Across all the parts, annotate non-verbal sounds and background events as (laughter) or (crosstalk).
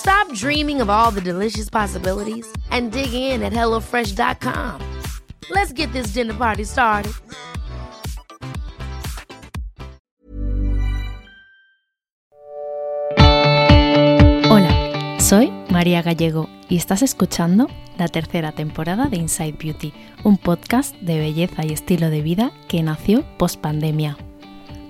Stop dreaming of all the delicious possibilities and dig in at HelloFresh.com. Let's get this dinner party started. Hola, soy María Gallego y estás escuchando la tercera temporada de Inside Beauty, un podcast de belleza y estilo de vida que nació post pandemia.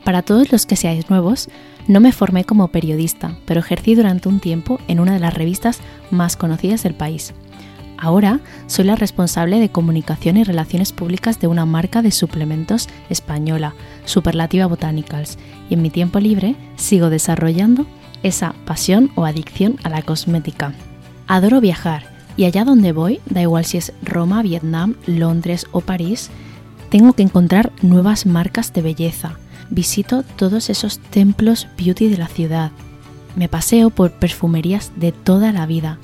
Para todos los que seáis nuevos, no me formé como periodista, pero ejercí durante un tiempo en una de las revistas más conocidas del país. Ahora soy la responsable de comunicación y relaciones públicas de una marca de suplementos española, Superlativa Botanicals, y en mi tiempo libre sigo desarrollando esa pasión o adicción a la cosmética. Adoro viajar y allá donde voy, da igual si es Roma, Vietnam, Londres o París, tengo que encontrar nuevas marcas de belleza visito todos esos templos beauty de la ciudad. Me paseo por perfumerías de toda la vida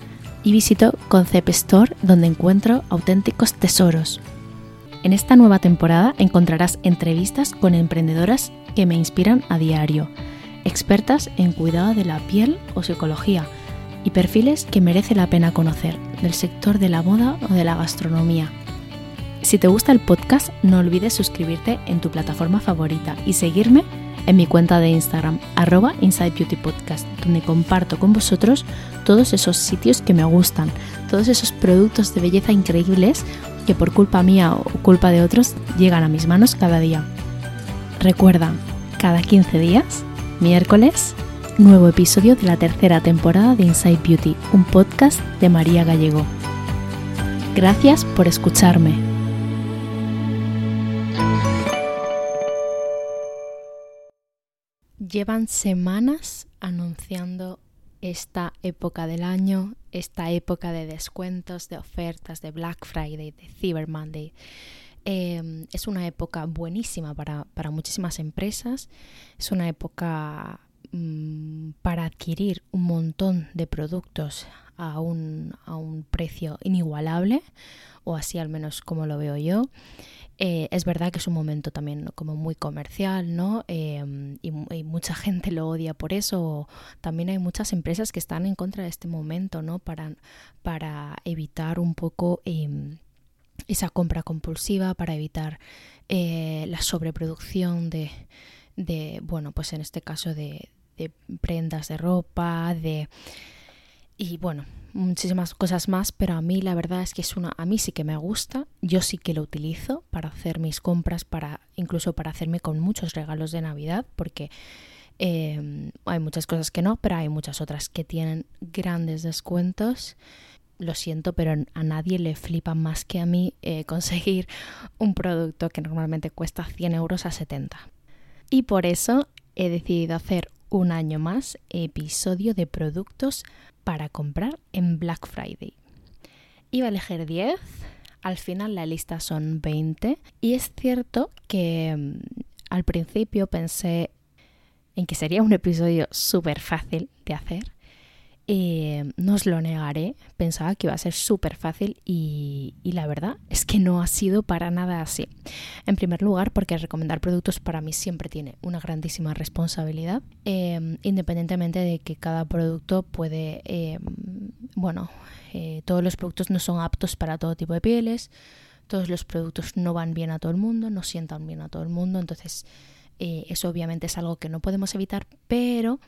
y visito Concept Store donde encuentro auténticos tesoros. En esta nueva temporada encontrarás entrevistas con emprendedoras que me inspiran a diario, expertas en cuidado de la piel o psicología y perfiles que merece la pena conocer del sector de la moda o de la gastronomía. Si te gusta el podcast, no olvides suscribirte en tu plataforma favorita y seguirme en mi cuenta de Instagram, arroba Inside Beauty Podcast, donde comparto con vosotros todos esos sitios que me gustan, todos esos productos de belleza increíbles que por culpa mía o culpa de otros llegan a mis manos cada día. Recuerda, cada 15 días, miércoles, nuevo episodio de la tercera temporada de Inside Beauty, un podcast de María Gallego. Gracias por escucharme. Llevan semanas anunciando esta época del año, esta época de descuentos, de ofertas, de Black Friday, de Cyber Monday. Em, es una época buenísima para, muchísimas empresas, es una época mm, para adquirir un montón de productos a un, a un precio inigualable, o así al menos como lo veo yo. Eh, es verdad que es un momento también como muy comercial, ¿no? Em, y, mucha gente lo odia por eso. También hay muchas empresas que están en contra de este momento, ¿no? Para, para evitar un poco em, esa compra compulsiva, para evitar eh, la sobreproducción de, de, bueno, pues en este caso de, de prendas de ropa, de y bueno, muchísimas cosas más, pero a mí la verdad es que es una, a mí sí que me gusta, yo sí que lo utilizo para hacer mis compras, para incluso para hacerme con muchos regalos de Navidad, porque em, hay muchas cosas que no, pero hay muchas otras que tienen grandes descuentos. Lo siento, pero a nadie le flipa más que a mí eh, (laughs) conseguir un producto que normalmente cuesta 100 euros a 70. Y por eso he decidido hacer un año más episodio de productos para comprar en Black Friday. Iba a elegir 10, al final la lista son 20 y es cierto que mm, al principio pensé en que sería un episodio súper fácil de hacer Eh, no os lo negaré, pensaba que iba a ser súper fácil y, la verdad es que no ha sido para nada así. En primer lugar, porque recomendar productos para mí siempre tiene una grandísima responsabilidad, em, independientemente de que cada producto puede, em, bueno, eh, todos los productos no son aptos para todo tipo de pieles, todos los productos no van bien a todo el mundo, no sientan bien a todo el mundo, entonces eh, eso obviamente es algo que no podemos evitar, pero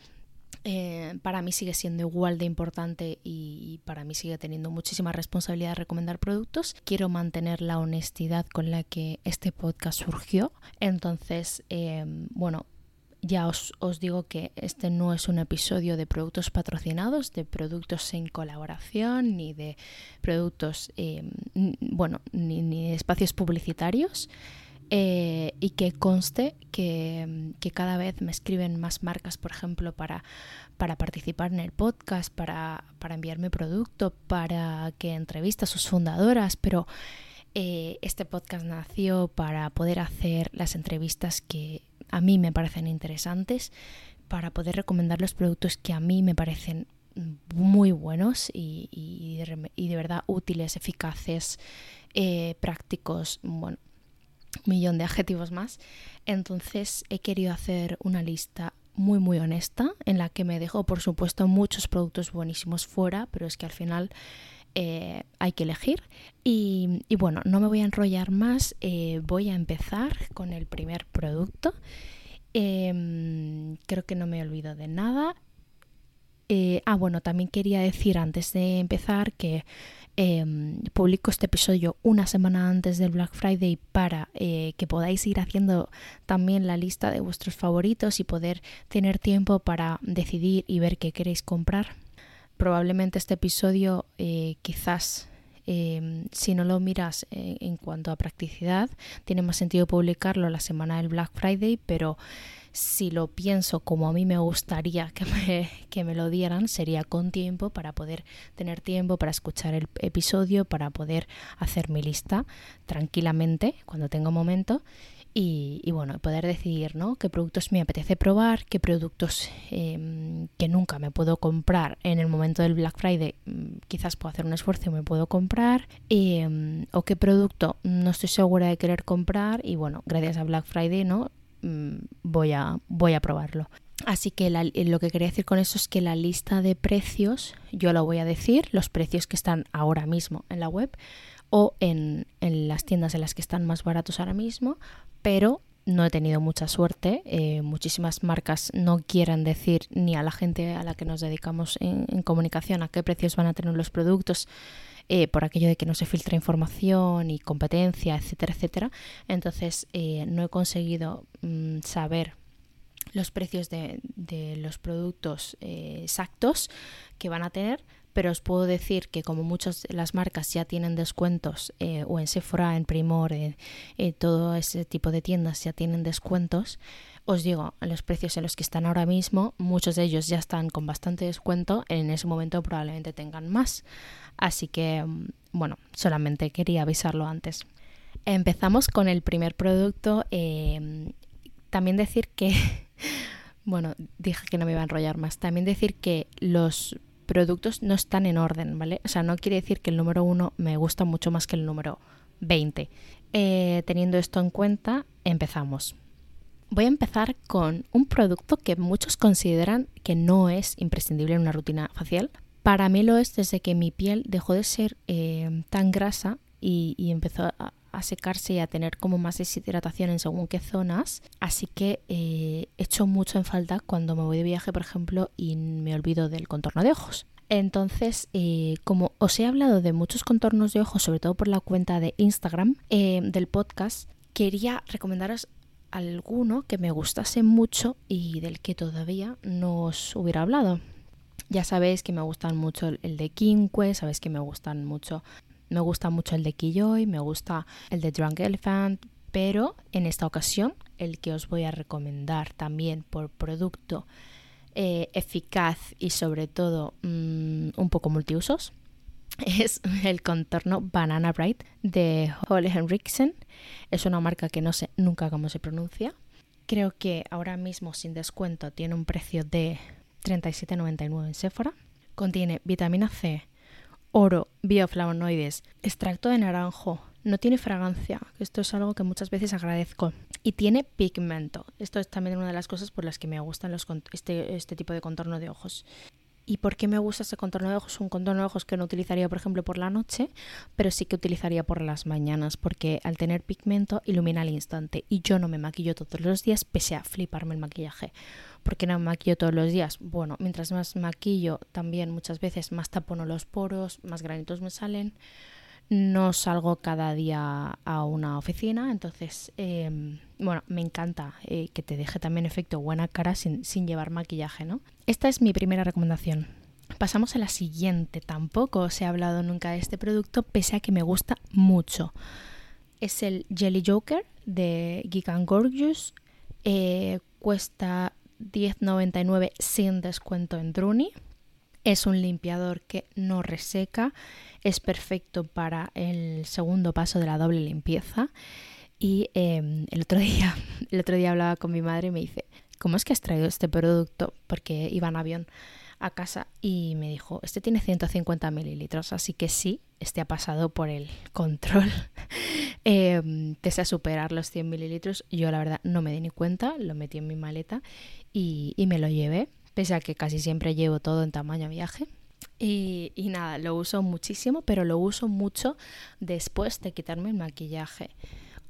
eh, para mí sigue siendo igual de importante y, para mí sigue teniendo muchísima responsabilidad de recomendar productos. Quiero mantener la honestidad con la que este podcast surgió. Entonces, eh, bueno, ya os, digo que este no es un episodio de productos patrocinados, de productos en colaboración, ni de productos, eh, bueno, ni, ni de espacios publicitarios. Eh, y que conste que, cada vez me escriben más marcas, por ejemplo, para, participar en el podcast, para, para enviarme producto, para que entrevista a sus fundadoras, pero eh, este podcast nació para poder hacer las entrevistas que a mí me parecen interesantes, para poder recomendar los productos que a mí me parecen muy buenos y, y, de, verdad útiles, eficaces, eh, prácticos, bueno, millón de adjetivos más. Entonces he querido hacer una lista muy muy honesta en la que me dejo por supuesto muchos productos buenísimos fuera, pero es que al final eh, hay que elegir. Y, bueno, no me voy a enrollar más, eh, voy a empezar con el primer producto. Em, creo que no me olvido de nada. Eh, ah, bueno, también quería decir antes de empezar que Em, publico este episodio una semana antes del Black Friday para eh, que podáis ir haciendo también la lista de vuestros favoritos y poder tener tiempo para decidir y ver qué queréis comprar. Probablemente este episodio eh, quizás em, si no lo miras eh, en cuanto a practicidad, tiene más sentido publicarlo la semana del Black Friday, pero si lo pienso como a mí me gustaría que me, (laughs) que me lo dieran, sería con tiempo para poder tener tiempo para escuchar el episodio, para poder hacer mi lista tranquilamente cuando tenga un momento y, bueno, poder decidir ¿no? qué productos me apetece probar, qué productos em, que nunca me puedo comprar en el momento del Black Friday, mm, quizás puedo hacer un esfuerzo y me puedo comprar, em, o qué producto no estoy segura de querer comprar y bueno, gracias a Black Friday no Mm, voy, a, voy a probarlo. Así que lo que quería decir con eso es que la lista de precios, yo lo voy a decir, los precios que están ahora mismo en la web o en, las tiendas en las que están más baratos ahora mismo, pero no he tenido mucha suerte. Eh, muchísimas marcas no quieren decir ni a la gente a la que nos dedicamos en, en comunicación a qué precios van a tener los productos eh, por aquello de que no se filtra información y competencia, etcétera, etcétera. Entonces eh, no he conseguido mm, saber los precios de, los productos eh, exactos que van a tener, pero os puedo decir que como muchas de las marcas ya tienen descuentos, o en Sephora, en Primor, en, todo ese tipo de tiendas ya tienen descuentos, os digo, los precios en los que están ahora mismo, muchos de ellos ya están con bastante descuento, en ese momento probablemente tengan más. Así que, mm, bueno, solamente quería avisarlo antes. Empezamos con el primer producto. Em, también decir que, (laughs) bueno, dije que no me iba a enrollar más. También decir que los productos no están en orden, ¿vale? O sea, no quiere decir que el número uno me gusta mucho más que el número 20. Eh, teniendo esto en cuenta, empezamos. Voy a empezar con un producto que muchos consideran que no es imprescindible en una rutina facial, para mí lo es desde que mi piel dejó de ser eh, tan grasa y, empezó a, secarse y a tener como más deshidratación en según qué zonas. Así que eh, echo mucho en falta cuando me voy de viaje, por ejemplo, y me olvido del contorno de ojos. Entonces, eh, como os he hablado de muchos contornos de ojos, sobre todo por la cuenta de Instagram del podcast, quería recomendaros alguno que me gustase mucho y del que todavía no os hubiera hablado. Ya sabéis que me gustan mucho el de Quinque, sabéis que me gustan mucho, me gusta mucho el de Kiyoy, me gusta el de Drunk Elephant, pero en esta ocasión el que os voy a recomendar también por producto eh, eficaz y sobre todo mm, un poco multiusos (laughs) es el contorno Banana Bright de Holly Henriksen. Es una marca que no sé nunca cómo se pronuncia. Creo que ahora mismo sin descuento tiene un precio de 37,99 en Sephora. Contiene vitamina C, oro, bioflavonoides, extracto de naranjo, no tiene fragancia, esto es algo que muchas veces agradezco, y tiene pigmento. Esto es también una de las cosas por las que me gustan este, este tipo de contorno de ojos. ¿Y por qué me gusta este contorno de ojos? Un contorno de ojos que no utilizaría, por ejemplo, por la noche, pero sí que utilizaría por las mañanas, porque al tener pigmento ilumina al instante. Y yo no me maquillo todos los días, pese a fliparme el maquillaje. ¿Por qué no me maquillo todos los días? Bueno, mientras más maquillo, también muchas veces más tapono los poros, más granitos me salen no salgo cada día a una oficina, entonces, em, bueno, me encanta eh, que te deje también efecto buena cara sin, sin llevar maquillaje, ¿no? Esta es mi primera recomendación. Pasamos a la siguiente. Tampoco os he hablado nunca de este producto, pese a que me gusta mucho. Es el Jelly Joker de Geek Gorgeous. Eh, cuesta 10,99 sin descuento en Druni. Es un limpiador que no reseca, es perfecto para el segundo paso de la doble limpieza. Y em, el, otro (laughs) día, el otro día hablaba con mi madre y me dice, ¿cómo es que has traído este producto? Porque iba en avión a casa y me dijo, este tiene 150 mililitros, así que sí, este ha pasado por el control. eh, pese a superar los 100 mililitros, yo la verdad no me di ni cuenta, lo metí en mi maleta y, y me lo llevé pese a que casi siempre llevo todo en tamaño viaje. Y, y, nada, lo uso muchísimo, pero lo uso mucho después de quitarme el maquillaje.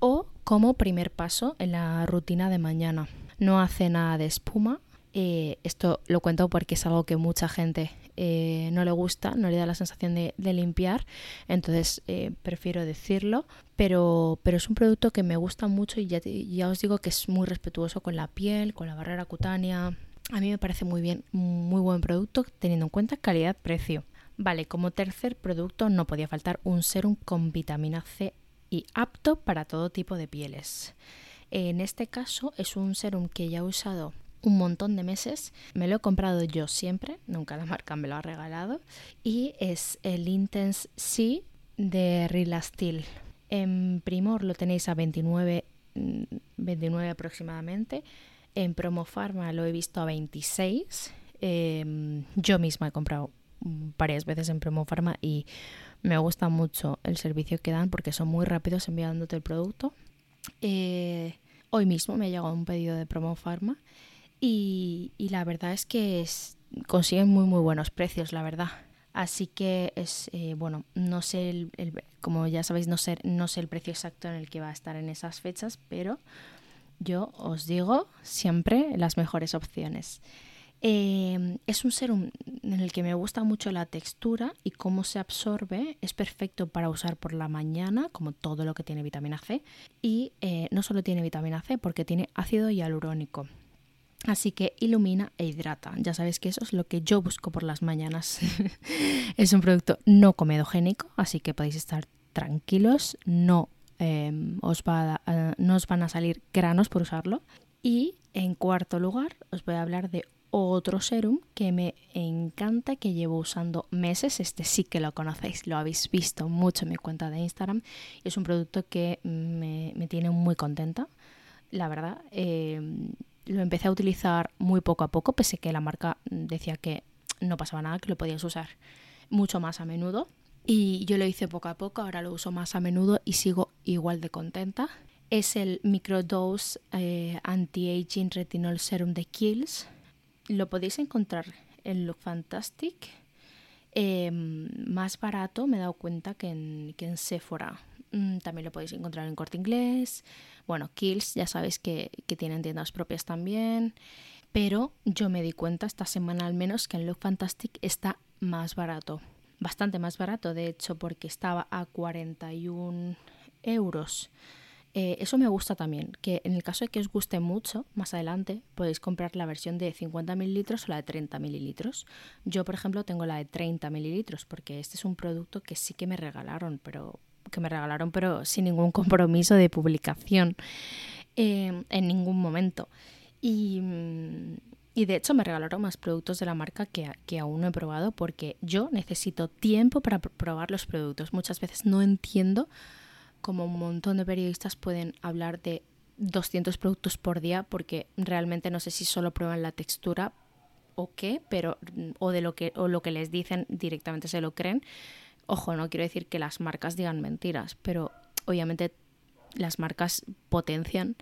O como primer paso en la rutina de mañana. No hace nada de espuma. Esto lo cuento porque es algo que mucha gente eh, no le gusta, no le da la sensación de, de limpiar. Entonces eh, prefiero decirlo. Pero, pero es un producto que me gusta mucho y ya, ya os digo que es muy respetuoso con la piel, con la barrera cutánea, a mí me parece muy bien, muy buen producto teniendo en cuenta calidad-precio. Vale, como tercer producto no podía faltar un serum con vitamina C y apto para todo tipo de pieles. En este caso es un serum que ya he usado un montón de meses. Me lo he comprado yo siempre, nunca la marca me lo ha regalado. Y es el Intense C de Rilastil. En Primor lo tenéis a 29, 29 mm, aproximadamente. En Promofarma lo he visto a 26. Em, yo misma he comprado varias veces en Promofarma y me gusta mucho el servicio que dan porque son muy rápidos enviándote el producto. Eh, hoy mismo me ha llegado un pedido de Promofarma y, la verdad es que consiguen muy muy buenos precios, la verdad. Así que es, eh, bueno, no sé, el, como ya sabéis, no sé, no sé el precio exacto en el que va a estar en esas fechas, pero yo os digo siempre las mejores opciones. Eh, es un serum en el que me gusta mucho la textura y cómo se absorbe. Es perfecto para usar por la mañana, como todo lo que tiene vitamina C. Y eh, no solo tiene vitamina C, porque tiene ácido hialurónico. Así que ilumina e hidrata. Ya sabéis que eso es lo que yo busco por las mañanas. (laughs) es un producto no comedogénico, así que podéis estar tranquilos. No Em, os va no os van a salir granos por usarlo. Y en cuarto lugar os voy a hablar de otro serum que me encanta, que llevo usando meses. Este sí que lo conocéis, lo habéis visto mucho en mi cuenta de Instagram. Es un producto que me, tiene muy contenta, la verdad. Em, lo empecé a utilizar muy poco a poco, pese que la marca decía que no pasaba nada, que lo podías usar mucho más a menudo. Y yo lo hice poco a poco, ahora lo uso más a menudo y sigo igual de contenta. Es el Microdose eh, Anti-Aging Retinol Serum de Kiehl's. Lo podéis encontrar en Look Fantastic. Em, más barato me he dado cuenta que en, que en Sephora. Mm, también lo podéis encontrar en Corte Inglés. Bueno, Kiehl's ya sabéis que, que tienen tiendas propias también. Pero yo me di cuenta esta semana al menos que en Look Fantastic está más barato bastante más barato, de hecho, porque estaba a 41 euros. Eh, eso me gusta también, que en el caso de que os guste mucho, más adelante podéis comprar la versión de 50 mililitros o la de 30 mililitros. Yo, por ejemplo, tengo la de 30 mililitros porque este es un producto que sí que me regalaron, pero que me regalaron, pero sin ningún compromiso de publicación eh, en ningún momento. Y, y de hecho me regalaron más productos de la marca que, que, aún no he probado porque yo necesito tiempo para probar los productos. Muchas veces no entiendo cómo un montón de periodistas pueden hablar de 200 productos por día porque realmente no sé si solo prueban la textura o qué, pero o de lo que o lo que les dicen directamente se lo creen. Ojo, no quiero decir que las marcas digan mentiras, pero obviamente las marcas potencian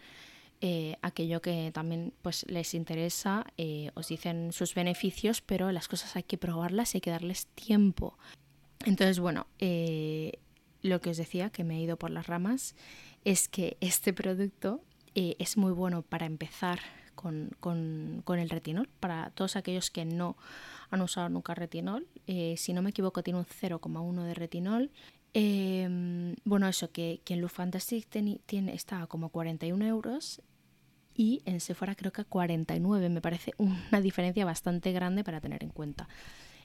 eh, aquello que también pues les interesa, eh, os dicen sus beneficios, pero las cosas hay que probarlas y hay que darles tiempo. Entonces, bueno, eh, lo que os decía, que me he ido por las ramas, es que este producto es muy bueno para empezar con, el retinol, para todos aquellos que no han usado nunca retinol. si no me equivoco, tiene un 0,1 de retinol. Em, bueno, eso, que, que en Look Fantastic tiene, está como 41 euros y en Sephora creo que 49. Me parece una diferencia bastante grande para tener en cuenta.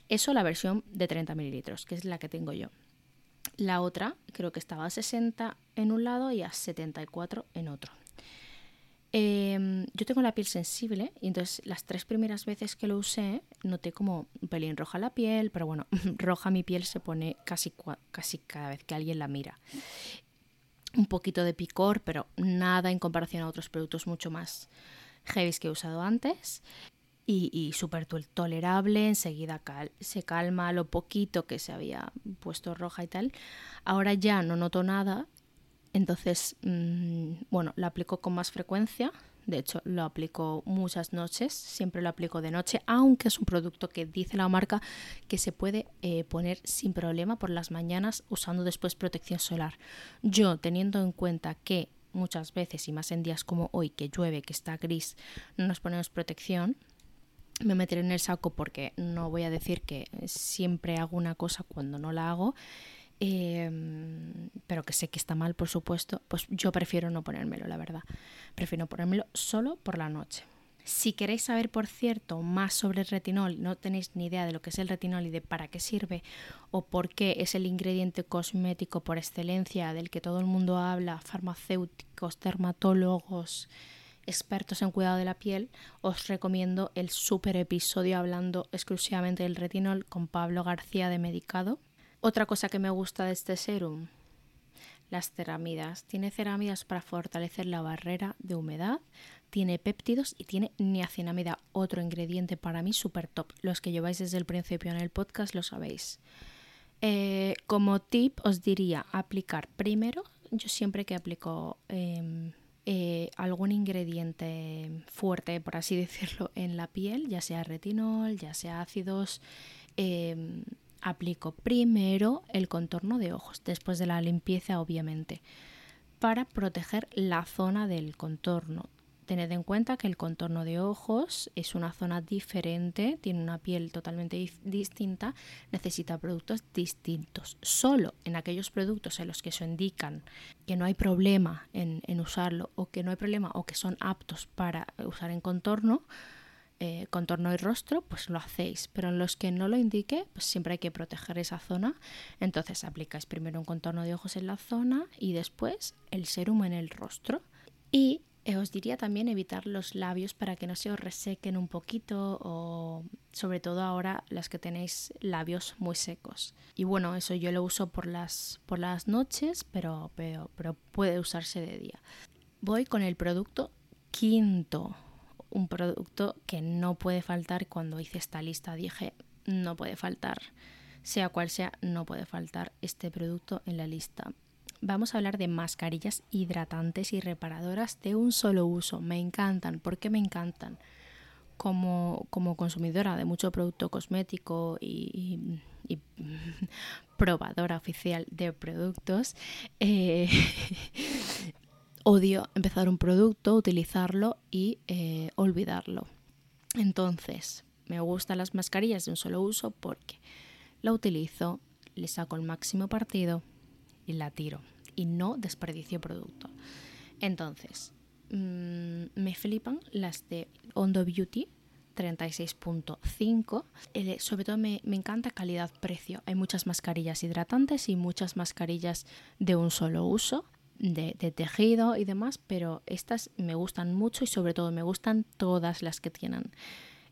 Eso la versión de 30 mililitros, que es la que tengo yo. La otra creo que estaba a 60 en un lado y a 74 en otro. Em, yo tengo la piel sensible y entonces las tres primeras veces que lo usé noté como un pelín roja la piel, pero bueno, (laughs) roja mi piel se pone casi, casi cada vez que alguien la mira. Un poquito de picor, pero nada en comparación a otros productos mucho más heavy que he usado antes. Y, y súper tolerable, enseguida se calma lo poquito que se había puesto roja y tal. Ahora ya no noto nada entonces, mm, bueno, lo aplico con más frecuencia. De hecho, lo aplico muchas noches, siempre lo aplico de noche, aunque es un producto que dice la marca que se puede eh, poner sin problema por las mañanas usando después protección solar. Yo, teniendo en cuenta que muchas veces, y más en días como hoy, que llueve, que está gris, no nos ponemos protección, me meteré en el saco porque no voy a decir que siempre hago una cosa cuando no la hago Em, pero que sé que está mal, por supuesto, pues yo prefiero no ponérmelo, la verdad. Prefiero ponérmelo solo por la noche. Si queréis saber, por cierto, más sobre el retinol, no tenéis ni idea de lo que es el retinol y de para qué sirve o por qué es el ingrediente cosmético por excelencia del que todo el mundo habla, farmacéuticos, dermatólogos, expertos en cuidado de la piel, os recomiendo el super episodio hablando exclusivamente del retinol con Pablo García de Medicado otra cosa que me gusta de este serum, las ceramidas. Tiene ceramidas para fortalecer la barrera de humedad, tiene péptidos y tiene niacinamida, otro ingrediente para mí súper top. Los que lleváis desde el principio en el podcast lo sabéis. Eh, como tip os diría aplicar primero, yo siempre que aplico em, eh, algún ingrediente fuerte, por así (laughs) decirlo, en la piel, ya sea retinol, ya sea ácidos, em, aplico primero el contorno de ojos, después de la limpieza obviamente, para proteger la zona del contorno. Tened en cuenta que el contorno de ojos es una zona diferente, tiene una piel totalmente distinta, necesita productos distintos. Solo en aquellos productos en los que se indican que no hay problema en, en usarlo o que no hay problema o que son aptos para usar en contorno, eh, contorno y rostro, pues lo hacéis. Pero en los que no lo indique, pues siempre hay que proteger esa zona. Entonces aplicáis primero un contorno de ojos en la zona y después el serum en el rostro. Y eh, os diría también evitar los labios para que no se os resequen un poquito o sobre todo ahora las que tenéis labios muy secos. Y bueno, eso yo lo uso por las, por las noches, pero, pero, pero puede usarse de día. Voy con el producto quinto un producto que no puede faltar. Cuando hice esta lista dije, no puede faltar. Sea cual sea, no puede faltar este producto en la lista. Vamos a hablar de mascarillas hidratantes y reparadoras de un solo uso. Me encantan. ¿Por qué me encantan? Como, como consumidora de mucho producto cosmético y, (laughs) probadora oficial de productos, eh, (laughs) odio empezar un producto, utilizarlo y eh, olvidarlo. Entonces, me gustan las mascarillas de un solo uso porque la utilizo, le saco el máximo partido y la tiro y no desperdicio producto. Entonces, mm, me flipan las de Ondo Beauty 36.5. Eh, sobre todo me, me encanta calidad-precio. Hay muchas mascarillas hidratantes y muchas mascarillas de un solo uso de, tejido y demás, pero estas me gustan mucho y sobre todo me gustan todas las que tienen.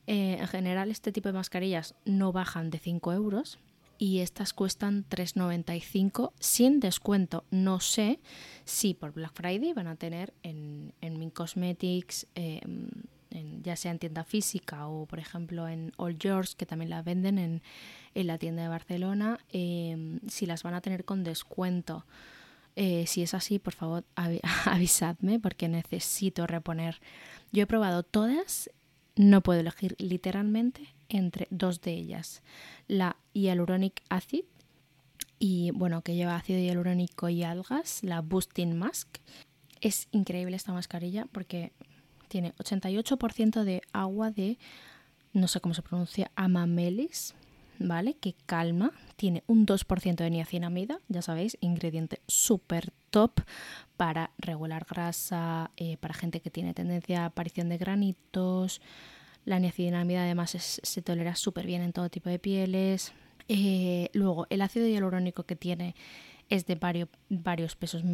Eh, en general este tipo de mascarillas no bajan de 5 euros y estas cuestan 3,95 sin descuento. No sé si por Black Friday van a tener en, en Min Cosmetics, em, ya sea en tienda física o por ejemplo en All Yours, que también la venden en, la tienda de Barcelona, em, si las van a tener con descuento. Eh, si es así, por favor (laughs) avisadme porque necesito reponer. Yo he probado todas, no puedo elegir literalmente entre dos de ellas. La Hyaluronic Acid, y bueno, que lleva ácido hialurónico y algas, la Boosting Mask. Es increíble esta mascarilla porque tiene 88% de agua de, no sé cómo se pronuncia, amamelis, ¿vale? Que calma. Tiene un 2% de niacinamida, ya sabéis, ingrediente súper top para regular grasa, eh, para gente que tiene tendencia a aparición de granitos. La niacinamida además se tolera súper bien en todo tipo de pieles. Eh, luego, el ácido hialurónico que tiene es de varios, pesos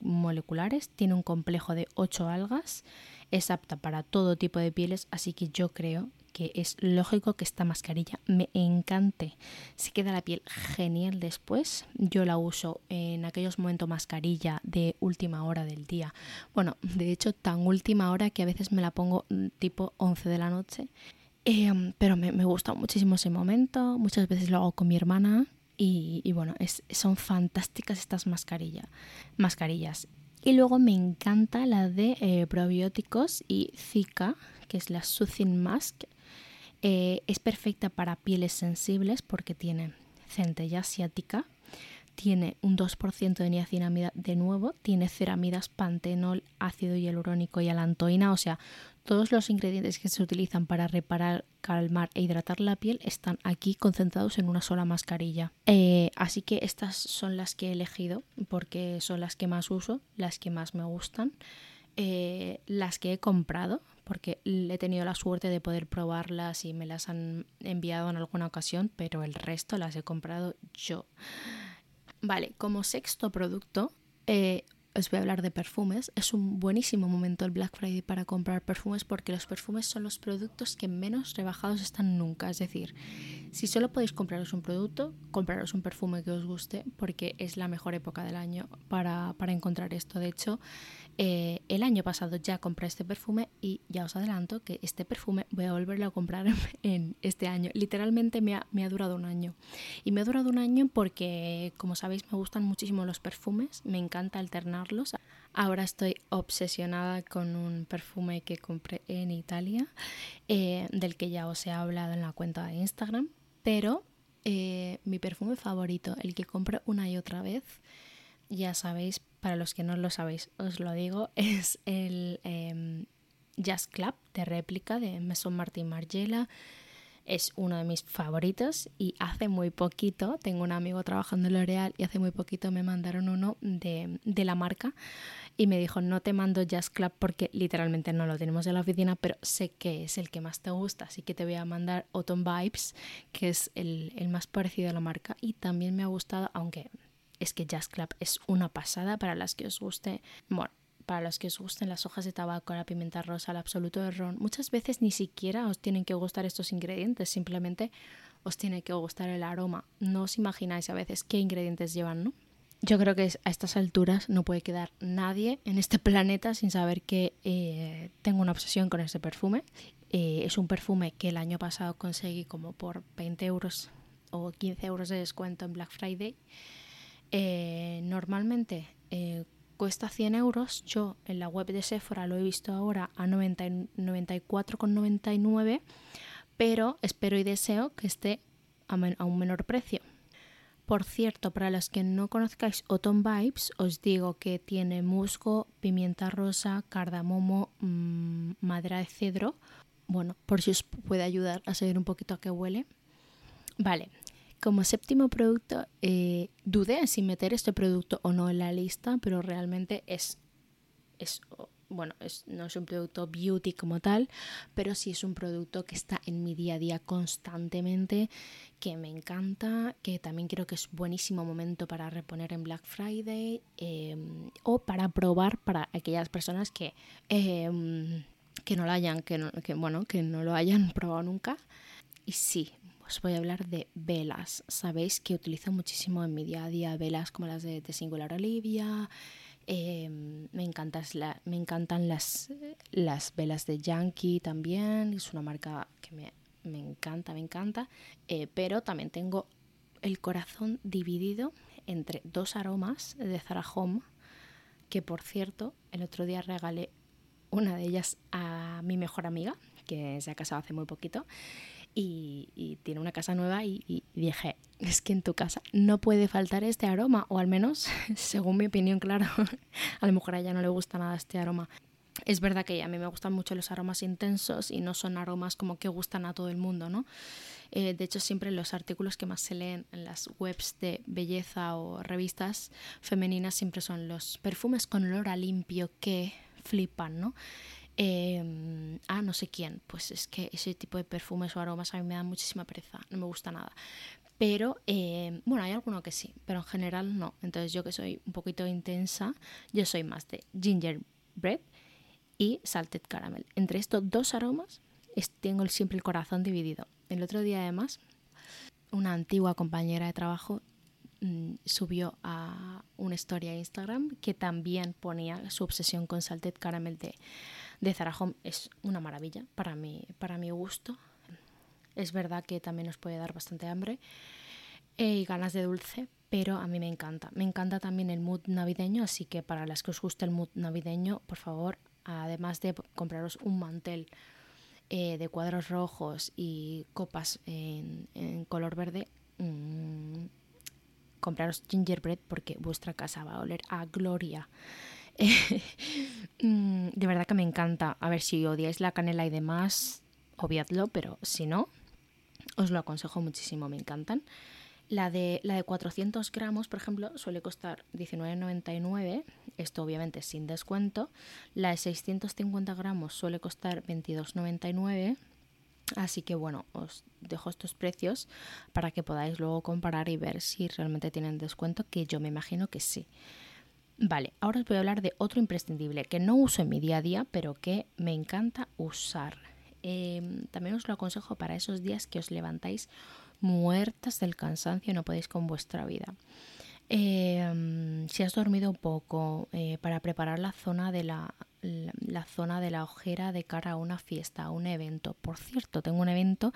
moleculares, tiene un complejo de 8 algas, es apta para todo tipo de pieles, así que yo creo que es lógico que esta mascarilla me encante. Se queda la piel genial después. Yo la uso en aquellos momentos mascarilla de última hora del día. Bueno, de hecho tan última hora que a veces me la pongo mm, tipo 11 de la noche. Em, pero me, gusta muchísimo ese momento. Muchas veces lo hago con mi hermana, y, bueno, son fantásticas estas mascarillas. Y luego me encanta la de eh, probióticos y Zika, que es la Soothing Mask. Eh, es perfecta para pieles sensibles porque tiene centella asiática, tiene un 2% de niacinamida de nuevo, tiene ceramidas, pantenol, ácido hialurónico y alantoína, o sea, todos los ingredientes que se utilizan para reparar, calmar e hidratar la piel están aquí concentrados en una sola mascarilla. Eh, así que estas son las que he elegido porque son las que más uso, las que más me gustan, eh, las que he comprado porque he tenido la suerte de poder probarlas y me las han enviado en alguna ocasión, pero el resto las he comprado yo. Vale, como sexto producto, eh, os voy a hablar de perfumes. Es un buenísimo momento el Black Friday para comprar perfumes porque los perfumes son los productos que menos rebajados están nunca. Es decir, si solo podéis compraros un producto, compraros un perfume que os guste porque es la mejor época del año para, para encontrar esto. De hecho, eh, el año pasado ya compré este perfume y ya os adelanto que este perfume voy a volverlo a comprar (laughs) en este año. Literalmente me ha, durado un año. Y me ha durado un año porque, como sabéis, me gustan muchísimo los perfumes, me encanta alternarlos. Ahora estoy obsesionada con un perfume que compré en Italia, eh, del que ya os he hablado en la cuenta de Instagram, pero eh, mi perfume favorito, el que compro una y otra vez, ya sabéis, para los que no lo sabéis, os lo digo, (laughs) es el em, Jazz Club de réplica de Maison Martin Margiela. Es uno de mis favoritos y hace muy poquito, tengo un amigo trabajando en L'Oreal y hace muy poquito me mandaron uno de, de la marca y me dijo no te mando Jazz Club porque literalmente no lo tenemos en la oficina, pero sé que es el que más te gusta, así que te voy a mandar Autumn Vibes, que es el, el más parecido a la marca y también me ha gustado, aunque es que Jazz Club es una pasada para las que os guste, bueno, para los que os gusten las hojas de tabaco, la pimienta rosa, el absoluto de ron. Muchas veces ni siquiera os tienen que gustar estos ingredientes, simplemente os tiene que gustar el aroma. No os imagináis a veces qué ingredientes llevan, ¿no? Yo creo que a estas alturas no puede quedar nadie en este planeta sin saber que eh, tengo una obsesión con este perfume. Eh, es un perfume que el año pasado conseguí como por 20 euros o 15 euros de descuento en Black Friday eh, normalmente eh, cuesta 100 euros. Yo en la web de Sephora lo he visto ahora a 94,99, pero espero y deseo que esté a, un menor precio. Por cierto, para los que no conozcáis Autumn Vibes, os digo que tiene musgo, pimienta rosa, cardamomo, mm, madera de cedro. Bueno, por si os puede ayudar a saber un poquito a qué huele. Vale, como séptimo producto, eh, dudé si meter este producto o no en la lista, pero realmente es, es bueno, no es un producto beauty como tal, pero sí es un producto que está en mi día a día constantemente, que me encanta, que también creo que es buenísimo momento para reponer en Black Friday em, o para probar para aquellas personas que, em, que no lo hayan, que, que, bueno, que no lo hayan (laughs) probado nunca. Y sí, os voy a hablar de velas. Sabéis que utilizo muchísimo en mi día a día velas como las de, de Singular Olivia, Em, me, me encantan las, las velas de Yankee también, es una marca que me, me encanta, me encanta, eh, pero también tengo el corazón dividido entre dos aromas de Zara Home, que por cierto, el otro día regalé una de ellas a mi mejor amiga, que se ha casado hace muy poquito, y, tiene una casa nueva y, dije, es que en tu casa no puede faltar este aroma, o al menos, (laughs) según mi opinión, claro, (laughs) a lo mejor a ella no le gusta nada este aroma. Es verdad que a mí me gustan mucho los aromas intensos y no son aromas como que gustan a todo el mundo, ¿no? Eh, de hecho, siempre los artículos que más se leen en las webs de belleza o revistas femeninas siempre son los perfumes con olor a limpio que flipan, ¿no? Eh, ah, no sé quién. Pues es que ese tipo de perfumes o aromas a mí me dan muchísima pereza, no me gusta nada. Pero, eh, bueno, hay alguno que sí, pero en general no. Entonces yo que soy un poquito intensa, yo soy más de gingerbread y salted caramel. Entre estos dos aromas tengo siempre el corazón dividido. El otro día además, una antigua compañera de trabajo mm, subió a una historia a Instagram que también ponía su obsesión con salted caramel de de Zara Home es una maravilla para mi, para mi gusto. Es verdad que también nos puede dar bastante hambre eh, y ganas de dulce, pero a mí me encanta. Me encanta también el mood navideño, así que para las que os guste el mood navideño, por favor, además de compraros un mantel eh, de cuadros rojos y copas en, color verde, mmm, compraros gingerbread porque vuestra casa va a oler a gloria. (laughs) Mm, de verdad que me encanta. A ver, si odiáis la canela y demás, obviadlo, pero si no, os lo aconsejo muchísimo, me encantan. La de, la de 400 gramos, por ejemplo, suele costar 19,99, esto obviamente sin descuento. La de 650 gramos suele costar 22,99. Así que bueno, os dejo estos precios para que podáis luego comparar y ver si realmente tienen descuento, que yo me imagino que sí. Vale, ahora os voy a hablar de otro imprescindible que no uso en mi día a día, pero que me encanta usar. Em, también os lo aconsejo para esos días que os levantáis muertas del cansancio y no podéis con vuestra vida. Em, si has dormido poco, eh, para preparar la zona de la, la, zona de la ojera de cara a una fiesta, a un evento. Por cierto, tengo un evento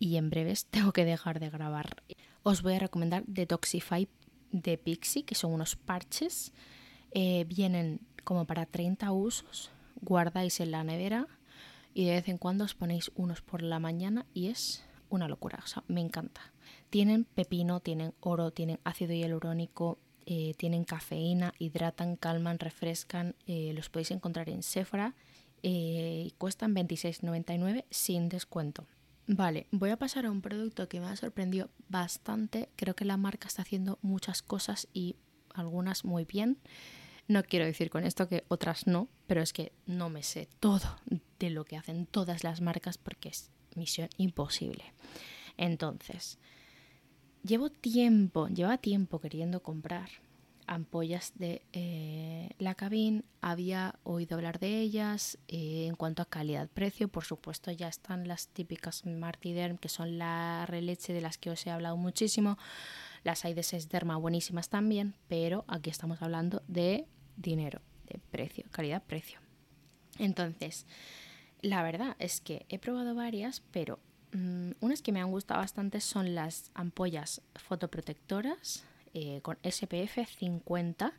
y en breves (laughs) tengo que dejar de grabar. Os voy a recomendar Detoxify de Pixie, que son unos parches. Eh, vienen como para 30 usos, guardáis en la nevera y de vez en cuando os ponéis unos por la mañana y es una locura, me encanta. Tienen pepino, tienen oro, tienen ácido hialurónico, eh, tienen cafeína, hidratan, calman, refrescan, eh, los podéis encontrar en Sephora y cuestan 26,99 sin descuento. Vale, voy a pasar a un producto que me ha sorprendido bastante. Creo que la marca está haciendo muchas cosas y algunas muy bien. No quiero decir con esto que otras no, pero es que no me sé todo de lo que hacen todas las marcas porque es misión imposible. Entonces, llevo tiempo, lleva tiempo queriendo comprar ampollas de eh, la cabin, había oído hablar de ellas. Eh, en cuanto a calidad-precio, por supuesto, ya están las típicas Martiderm, que son la releche de las que os he hablado muchísimo. Las hay de Derma buenísimas también, pero aquí estamos hablando de dinero, de precio, calidad-precio. Entonces, la verdad es que he probado varias, pero mm, unas que me han gustado bastante son las ampollas fotoprotectoras eh, con SPF 50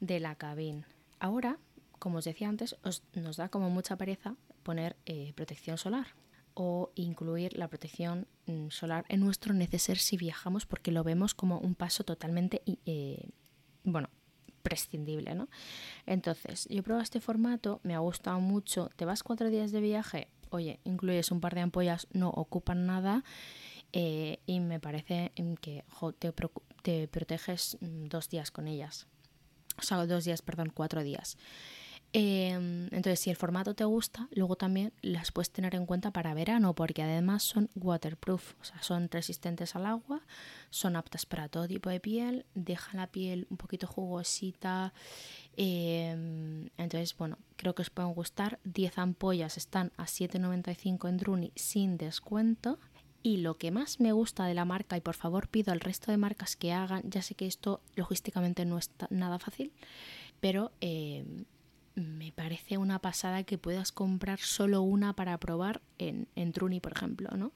de la cabin. Ahora, como os decía antes, nos da como mucha pereza poner eh, protección solar o incluir la protección mm, solar en nuestro neceser si viajamos porque lo vemos como un paso totalmente, eh, bueno, prescindible, ¿no? Entonces, yo he este formato, me ha gustado mucho, te vas cuatro días de viaje, oye, incluyes un par de ampollas, no ocupan nada y me parece que te, te proteges mm, dos días con ellas. O sea, dos días, perdón, cuatro días. Em, entonces, si el formato te gusta, luego también las puedes tener en cuenta para verano, porque además son waterproof, o sea, son resistentes al agua, son aptas para todo tipo de piel, dejan la piel un poquito jugosita. Em, entonces, bueno, creo que os pueden gustar. 10 ampollas están a 7,95 en Druni sin descuento. Y lo que más me gusta de la marca, y por favor pido al resto de marcas que hagan, ya sé que esto logísticamente no es nada fácil, pero eh, me parece una pasada que puedas comprar solo una para probar en, en Truni, por ejemplo, ¿no?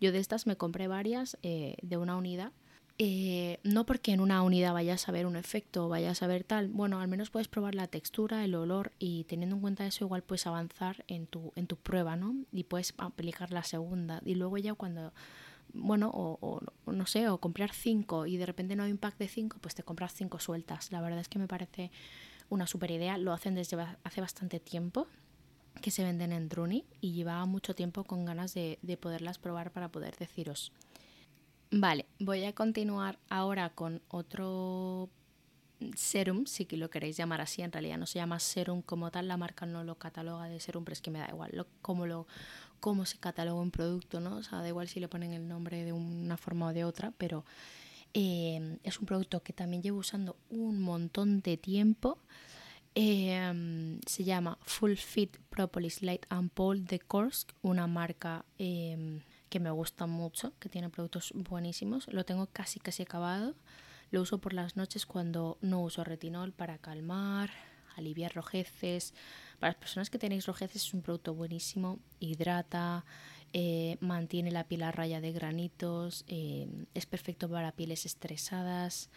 Yo de estas me compré varias eh, de una unidad. Eh, no porque en una unidad vayas a ver un efecto o vayas a ver tal, bueno, al menos puedes probar la textura, el olor y teniendo en cuenta eso igual puedes avanzar en tu, en tu prueba, ¿no? Y puedes aplicar la segunda y luego ya cuando bueno, o, no sé, o comprar cinco y de repente no hay un pack de cinco, pues te compras cinco sueltas. La verdad es que me parece una super idea. Lo hacen desde hace bastante tiempo que se venden en Druni y llevaba mucho tiempo con ganas de, poderlas probar para poder deciros. Vale, voy a continuar ahora con otro serum, si lo queréis llamar así, en realidad no se llama serum como tal, la marca no lo cataloga de serum, pero es que me da igual cómo, se cataloga un producto, ¿no? O sea, da igual si le ponen el nombre de una forma o de otra, pero eh, es un producto que también llevo usando un montón de tiempo. Eh, se llama Full Fit Propolis Light Ampoule de Korsk, una marca eh, que me gusta mucho, que tiene productos buenísimos. Lo tengo casi casi acabado. Lo uso por las noches cuando no uso retinol para calmar, aliviar rojeces. Para las personas que tenéis rojeces es un producto buenísimo, hidrata, eh, mantiene la piel a raya de granitos, eh, es perfecto para pieles estresadas.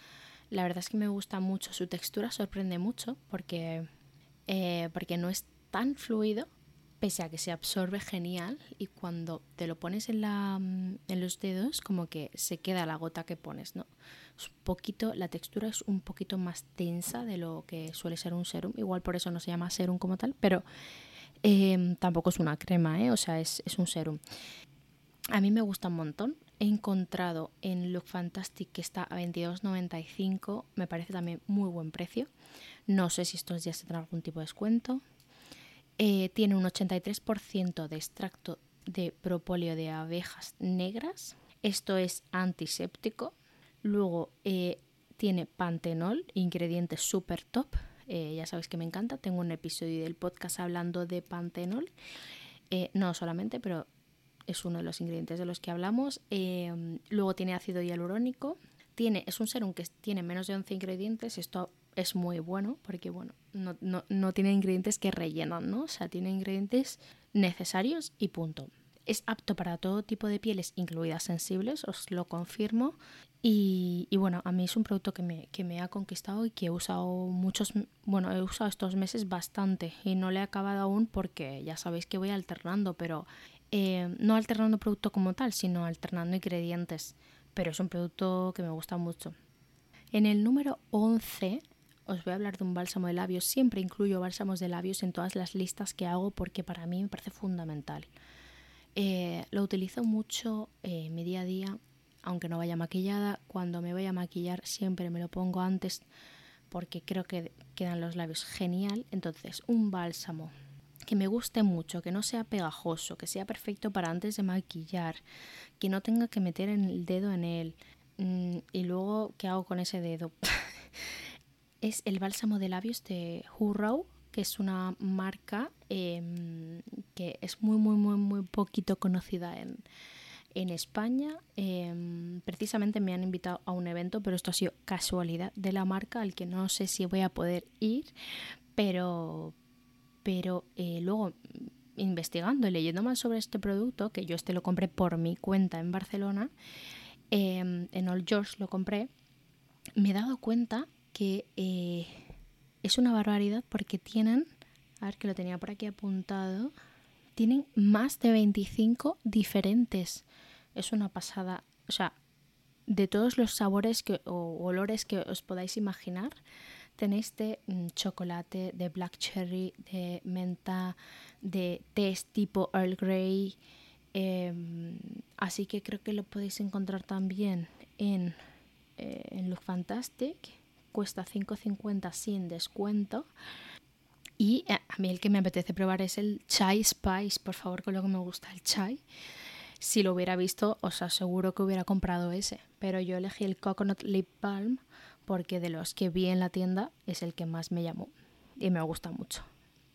La verdad es que me gusta mucho, su textura sorprende mucho porque, eh, porque no es tan fluido, pese a que se absorbe genial y cuando te lo pones en, la, mm, en los dedos como que se queda la gota que pones, ¿no? Es un poquito, la textura es un poquito más tensa de lo que suele ser un serum, igual por eso no se llama serum como tal, pero em, tampoco es una crema, ¿eh? o sea, es, es un serum. A mí me gusta un montón. He encontrado en Look Fantastic que está a 22.95. Me parece también muy buen precio. No sé si estos días tendrán algún tipo de descuento. Eh, tiene un 83% de extracto de propóleo de abejas negras. Esto es antiséptico. Luego eh, tiene pantenol, ingrediente super top. Eh, ya sabéis que me encanta. Tengo un episodio del podcast hablando de pantenol. no solamente, pero es uno de los ingredientes de los que hablamos. luego tiene ácido hialurónico. Tiene, es un serum que tiene menos de 11 ingredientes. Esto es muy bueno porque, bueno, no, no, no tiene ingredientes que rellenan, ¿no? O sea, tiene ingredientes necesarios y punto. Es apto para todo tipo de pieles, incluidas sensibles, os lo confirmo. Y, y, bueno, a mí es un producto que me, que me ha conquistado y que he usado muchos, bueno, he usado estos meses bastante y no le he acabado aún porque ya sabéis que voy alternando, pero eh, no alternando producto como tal, sino alternando ingredientes. Pero es un producto que me gusta mucho. En el número 11 os voy a hablar de un bálsamo de labios. Siempre incluyo bálsamos de labios en todas las listas que hago porque para mí me parece fundamental. Eh, lo utilizo mucho en mi día a día, aunque no vaya maquillada. Cuando me voy a maquillar siempre me lo pongo antes porque creo que quedan los labios genial. Entonces, un bálsamo que me guste mucho, que no sea pegajoso, que sea perfecto para antes de maquillar, que no tenga que meter el dedo en él. Mm, y luego, ¿qué hago con ese dedo? (laughs) es el bálsamo de labios de Hurrow, que es una marca em, que es muy, muy, muy, muy poquito conocida en, en España. Em, precisamente me han invitado a un evento, pero esto ha sido casualidad de la marca, al que no sé si voy a poder ir, pero, pero eh, luego investigando y leyendo más sobre este producto, que yo este lo compré por mi cuenta en Barcelona, em, en Old George lo compré, me he dado cuenta que eh, es una barbaridad porque tienen, a ver que lo tenía por aquí apuntado, tienen más de 25 diferentes. Es una pasada. O sea, de todos los sabores que, o olores que os podáis imaginar, tenéis de mm, chocolate, de black cherry, de menta, de test tipo Earl Grey. Em, así que creo que lo podéis encontrar también en, eh, en Look Fantastic cuesta 5,50 sin descuento. Y eh, a mí el que me apetece probar es el Chai Spice, por favor, con lo que me gusta el chai. Si lo hubiera visto, os aseguro que hubiera comprado ese. Pero yo elegí el Coconut Lip Balm porque de los que vi en la tienda es el que más me llamó y me gusta mucho.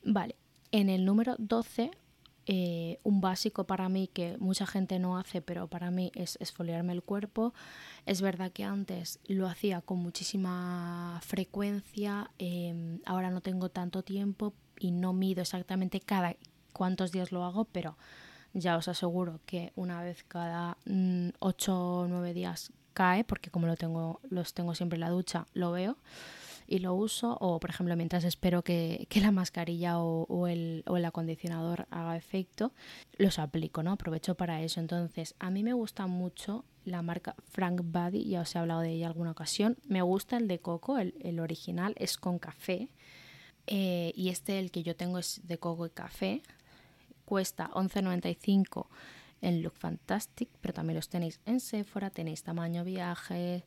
Vale, en el número 12 eh, un básico para mí que mucha gente no hace, pero para mí es esfoliarme el cuerpo. Es verdad que antes lo hacía con muchísima frecuencia, em, ahora no tengo tanto tiempo y no mido exactamente cada cuántos días lo hago, pero ya os aseguro que una vez cada 8 o 9 días cae, porque como lo tengo, los tengo siempre en la ducha, lo veo y lo uso o por ejemplo mientras espero que, la mascarilla o, el, o el acondicionador haga efecto los aplico, ¿no? Aprovecho para eso. Entonces a mí me gusta mucho la marca Frank Buddy, ya os he hablado de ella alguna ocasión. Me gusta el de coco, el, original es con café eh, y este el que yo tengo es de coco y café. Cuesta 11.95 en Look Fantastic, pero también los tenéis en Sephora, tenéis tamaño viaje,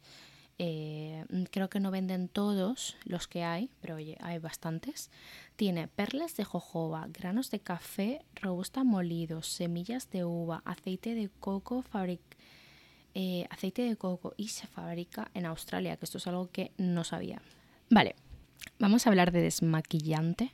eh, creo que no venden todos los que hay, pero oye, hay bastantes. Tiene perlas de jojoba, granos de café, robusta molidos, semillas de uva, aceite de coco, eh, aceite de coco y se fabrica en Australia, que esto es algo que no sabía. Vale, vamos a hablar de desmaquillante.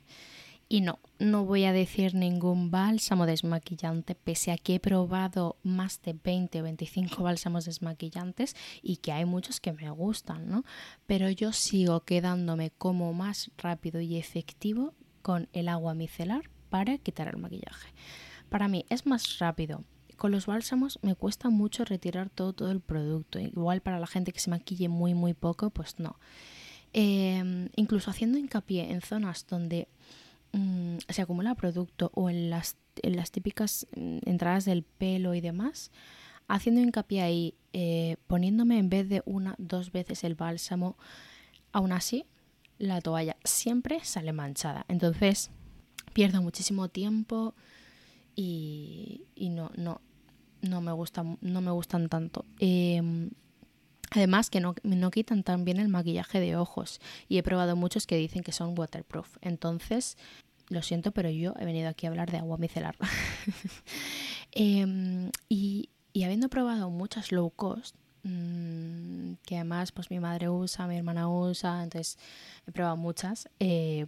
Y no, no voy a decir ningún bálsamo desmaquillante, pese a que he probado más de 20 o 25 bálsamos desmaquillantes y que hay muchos que me gustan, ¿no? Pero yo sigo quedándome como más rápido y efectivo con el agua micelar para quitar el maquillaje. Para mí es más rápido. Con los bálsamos me cuesta mucho retirar todo, todo el producto. Igual para la gente que se maquille muy, muy poco, pues no. Em, incluso haciendo hincapié en zonas donde Mm, se acumula producto o en las, en las típicas mm, entradas del pelo y demás, haciendo hincapié ahí, eh, poniéndome en vez de una, dos veces el bálsamo, aún así la toalla siempre sale manchada. Entonces pierdo muchísimo tiempo y, no, no, no, me gusta, no me gustan tanto. Em, además que no, no, quitan tan bien el maquillaje de ojos y he probado muchos que dicen que son waterproof. Entonces lo siento, pero yo he venido aquí a hablar de agua micelar. (laughs) Em, y, habiendo probado muchas low cost, mm, que además pues mi madre usa, mi hermana usa, entonces he probado muchas, eh,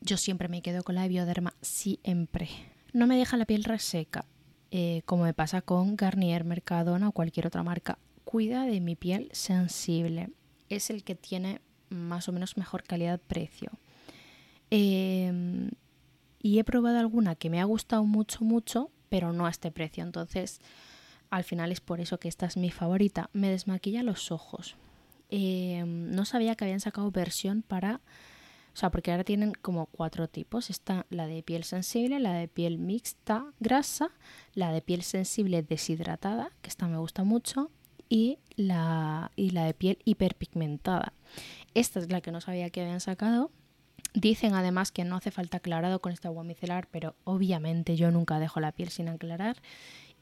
yo siempre me quedo con la de Bioderma, siempre. No me deja la piel reseca, eh, como me pasa con Garnier, Mercadona o cualquier otra marca. Cuida de mi piel sensible. Es el que tiene más o menos mejor calidad-precio. Eh, y he probado alguna que me ha gustado mucho, mucho, pero no a este precio. Entonces, al final es por eso que esta es mi favorita. Me desmaquilla los ojos. Eh, no sabía que habían sacado versión para... O sea, porque ahora tienen como cuatro tipos. Está la de piel sensible, la de piel mixta grasa, la de piel sensible deshidratada, que esta me gusta mucho, y la, y la de piel hiperpigmentada. Esta es la que no sabía que habían sacado Dicen además que no hace falta aclarado con este agua micelar, pero obviamente yo nunca dejo la piel sin aclarar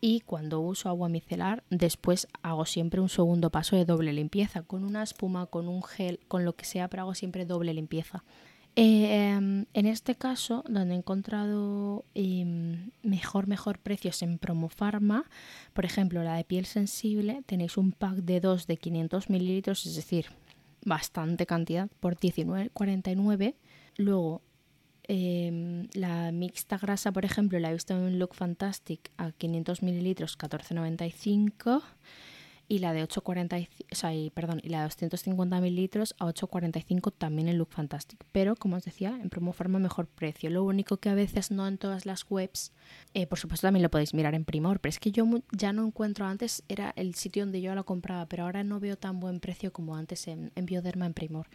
y cuando uso agua micelar después hago siempre un segundo paso de doble limpieza, con una espuma, con un gel, con lo que sea, pero hago siempre doble limpieza. Em, en este caso, donde he encontrado em, mejor, mejor precios en Promofarma, por ejemplo, la de piel sensible, tenéis un pack de 2 de 500 mililitros, es decir, bastante cantidad, por 19,49 Luego, em, la mixta grasa, por ejemplo, la he visto en Look Fantastic a 500 mililitros, 14,95. Y la de 840, o sea, perdón, y la de 250 mililitros a 8,45 también en Look Fantastic. Pero, como os decía, en Promo Pharma mejor precio. Lo único que a veces no en todas las webs, eh, por supuesto también lo podéis mirar en Primor, pero es que yo ya no encuentro, antes era el sitio donde yo la compraba, pero ahora no veo tan buen precio como antes en, Bioderma en Primor.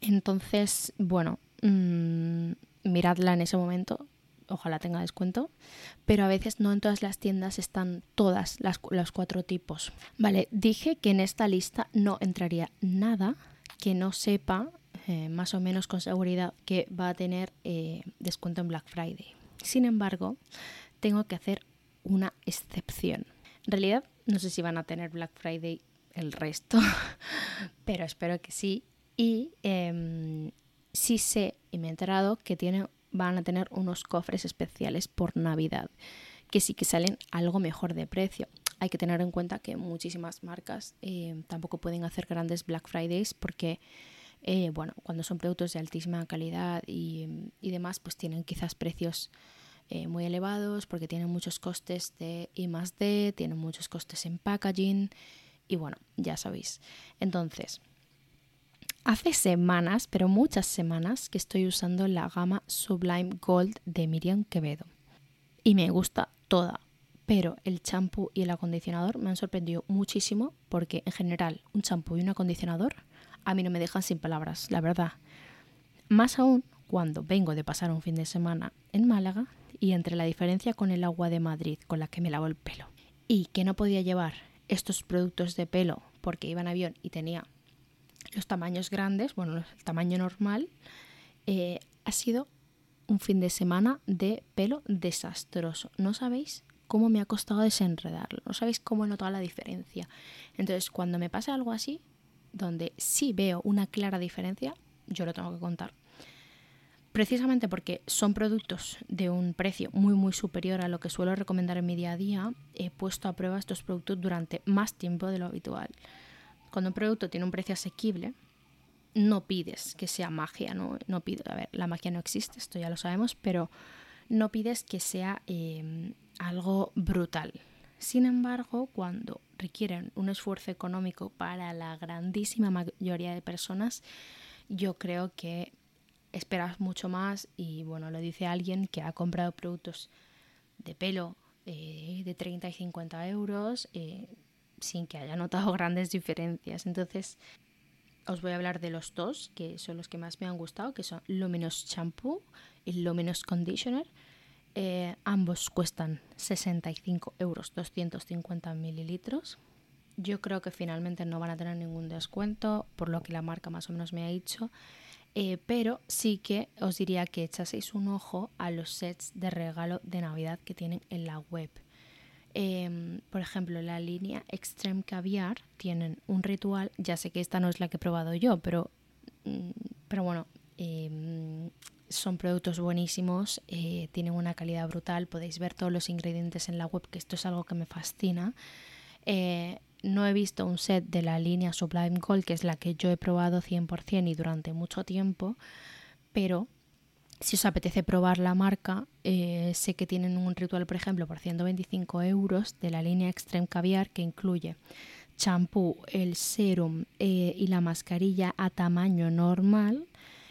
Entonces, bueno, mmm, miradla en ese momento, ojalá tenga descuento, pero a veces no en todas las tiendas están todas las, los cuatro tipos. Vale, dije que en esta lista no entraría nada que no sepa eh, más o menos con seguridad que va a tener eh, descuento en Black Friday. Sin embargo, tengo que hacer una excepción. En realidad, no sé si van a tener Black Friday el resto, (laughs) pero espero que sí. Y eh, sí sé y me he enterado que tienen, van a tener unos cofres especiales por Navidad, que sí que salen algo mejor de precio. Hay que tener en cuenta que muchísimas marcas eh, tampoco pueden hacer grandes Black Fridays porque, eh, bueno, cuando son productos de altísima calidad y, demás, pues tienen quizás precios eh, muy elevados porque tienen muchos costes de I D, tienen muchos costes en packaging y bueno, ya sabéis. Entonces, hace semanas, pero muchas semanas, que estoy usando la gama Sublime Gold de Miriam Quevedo y me gusta toda. Pero el champú y el acondicionador me han sorprendido muchísimo porque en general un champú y un acondicionador a mí no me dejan sin palabras, la verdad. Más aún cuando vengo de pasar un fin de semana en Málaga y entre la diferencia con el agua de Madrid con la que me lavo el pelo y que no podía llevar estos productos de pelo porque iba en avión y tenía los tamaños grandes, bueno, el tamaño normal, eh, ha sido un fin de semana de pelo desastroso. No sabéis cómo me ha costado desenredarlo, no sabéis cómo he notado la diferencia. Entonces, cuando me pasa algo así, donde sí veo una clara diferencia, yo lo tengo que contar. Precisamente porque son productos de un precio muy muy superior a lo que suelo recomendar en mi día a día, he puesto a prueba estos productos durante más tiempo de lo habitual. Cuando un producto tiene un precio asequible, no pides que sea magia, no, pides, a ver, la magia no existe, esto ya lo sabemos, pero no pides que sea eh, algo brutal. Sin embargo, cuando requieren un esfuerzo económico para la grandísima mayoría de personas, yo creo que esperas mucho más y bueno, lo dice alguien que ha comprado productos de pelo eh, de 30 y 50 euros eh, sin que haya notado (laughs) grandes diferencias. Entonces, os voy a hablar de los dos, que son los que más me han gustado, que son Luminous Shampoo y Luminous Conditioner. Eh, ambos cuestan 65 euros, 250 mililitros. Yo creo que finalmente no van a tener ningún descuento, por lo que la marca más o menos me ha dicho. Eh, pero sí que os diría que echaseis un ojo a los sets de regalo de Navidad que tienen en la web. Em, por ejemplo, la línea Extreme Caviar tienen un ritual, ya sé que esta no es la que he probado yo, pero, mm, pero bueno, em, son productos buenísimos, eh, tienen una calidad brutal, podéis ver todos los ingredientes en la web, que esto es algo que me fascina. Eh, no he visto un set de la línea Sublime Gold, que es la que yo he probado 100% y durante mucho tiempo, pero si os apetece probar la marca, eh, sé que tienen un ritual, por ejemplo, por 125 euros de la línea Extreme Caviar que incluye champú, el serum eh, y la mascarilla a tamaño normal